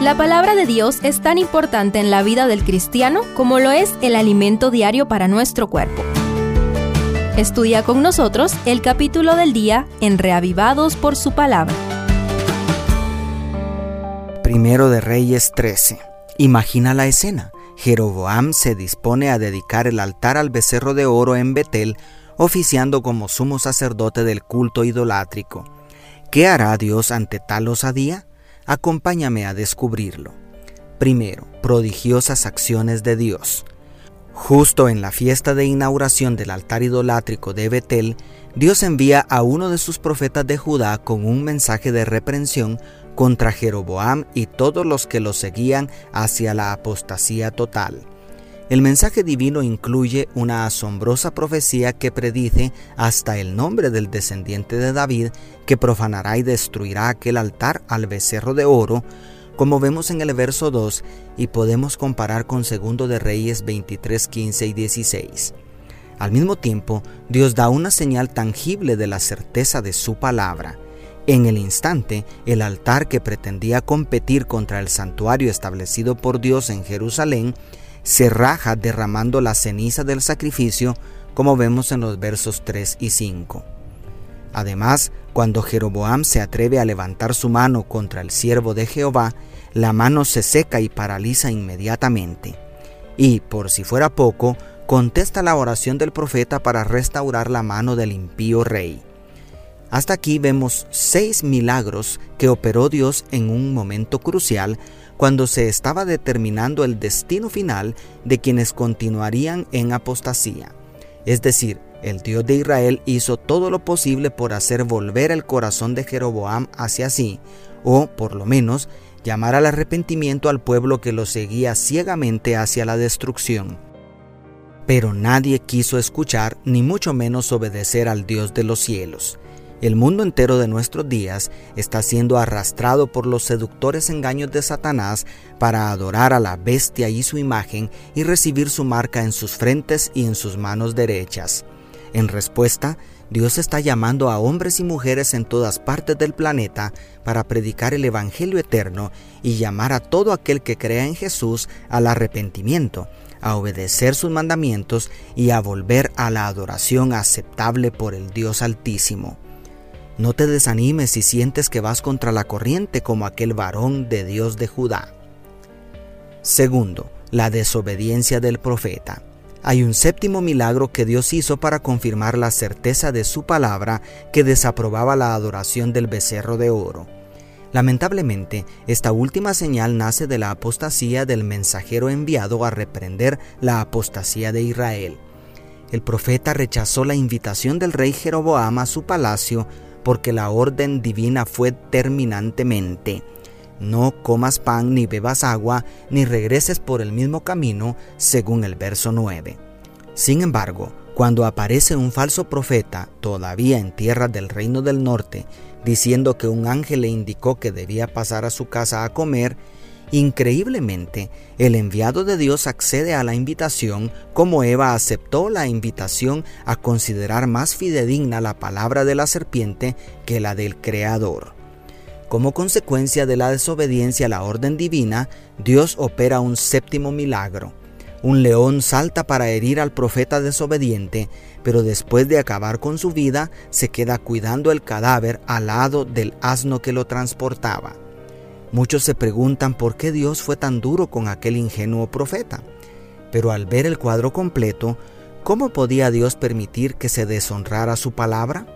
La palabra de Dios es tan importante en la vida del cristiano como lo es el alimento diario para nuestro cuerpo. Estudia con nosotros el capítulo del día en Reavivados por su palabra. Primero de Reyes 13. Imagina la escena. Jeroboam se dispone a dedicar el altar al becerro de oro en Betel, oficiando como sumo sacerdote del culto idolátrico. ¿Qué hará Dios ante tal osadía? Acompáñame a descubrirlo. Primero, prodigiosas acciones de Dios. Justo en la fiesta de inauguración del altar idolátrico de Betel, Dios envía a uno de sus profetas de Judá con un mensaje de reprensión contra Jeroboam y todos los que lo seguían hacia la apostasía total. El mensaje divino incluye una asombrosa profecía que predice hasta el nombre del descendiente de David que profanará y destruirá aquel altar al becerro de oro, como vemos en el verso 2 y podemos comparar con 2 de Reyes 23, 15 y 16. Al mismo tiempo, Dios da una señal tangible de la certeza de su palabra. En el instante, el altar que pretendía competir contra el santuario establecido por Dios en Jerusalén se raja derramando la ceniza del sacrificio, como vemos en los versos 3 y 5. Además, cuando Jeroboam se atreve a levantar su mano contra el siervo de Jehová, la mano se seca y paraliza inmediatamente. Y, por si fuera poco, contesta la oración del profeta para restaurar la mano del impío rey. Hasta aquí vemos seis milagros que operó Dios en un momento crucial cuando se estaba determinando el destino final de quienes continuarían en apostasía. Es decir, el Dios de Israel hizo todo lo posible por hacer volver el corazón de Jeroboam hacia sí, o por lo menos llamar al arrepentimiento al pueblo que lo seguía ciegamente hacia la destrucción. Pero nadie quiso escuchar, ni mucho menos obedecer al Dios de los cielos. El mundo entero de nuestros días está siendo arrastrado por los seductores engaños de Satanás para adorar a la bestia y su imagen y recibir su marca en sus frentes y en sus manos derechas. En respuesta, Dios está llamando a hombres y mujeres en todas partes del planeta para predicar el Evangelio eterno y llamar a todo aquel que crea en Jesús al arrepentimiento, a obedecer sus mandamientos y a volver a la adoración aceptable por el Dios Altísimo. No te desanimes si sientes que vas contra la corriente como aquel varón de Dios de Judá. Segundo, la desobediencia del profeta. Hay un séptimo milagro que Dios hizo para confirmar la certeza de su palabra que desaprobaba la adoración del becerro de oro. Lamentablemente, esta última señal nace de la apostasía del mensajero enviado a reprender la apostasía de Israel. El profeta rechazó la invitación del rey Jeroboam a su palacio porque la orden divina fue terminantemente. No comas pan ni bebas agua, ni regreses por el mismo camino, según el verso 9. Sin embargo, cuando aparece un falso profeta, todavía en tierra del reino del norte, diciendo que un ángel le indicó que debía pasar a su casa a comer, Increíblemente, el enviado de Dios accede a la invitación como Eva aceptó la invitación a considerar más fidedigna la palabra de la serpiente que la del Creador. Como consecuencia de la desobediencia a la orden divina, Dios opera un séptimo milagro. Un león salta para herir al profeta desobediente, pero después de acabar con su vida, se queda cuidando el cadáver al lado del asno que lo transportaba. Muchos se preguntan por qué Dios fue tan duro con aquel ingenuo profeta. Pero al ver el cuadro completo, ¿cómo podía Dios permitir que se deshonrara su palabra?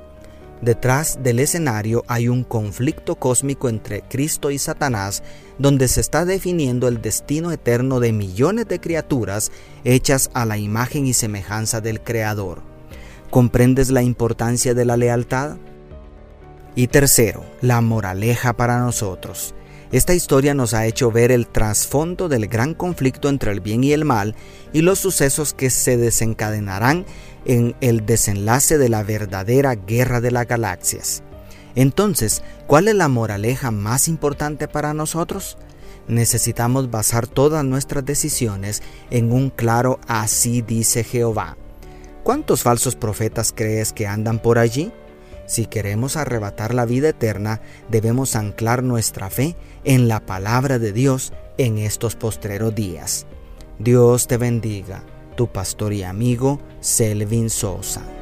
Detrás del escenario hay un conflicto cósmico entre Cristo y Satanás, donde se está definiendo el destino eterno de millones de criaturas hechas a la imagen y semejanza del Creador. ¿Comprendes la importancia de la lealtad? Y tercero, la moraleja para nosotros. Esta historia nos ha hecho ver el trasfondo del gran conflicto entre el bien y el mal y los sucesos que se desencadenarán en el desenlace de la verdadera guerra de las galaxias. Entonces, ¿cuál es la moraleja más importante para nosotros? Necesitamos basar todas nuestras decisiones en un claro así dice Jehová. ¿Cuántos falsos profetas crees que andan por allí? Si queremos arrebatar la vida eterna, debemos anclar nuestra fe en la palabra de Dios en estos postreros días. Dios te bendiga, tu pastor y amigo Selvin Sosa.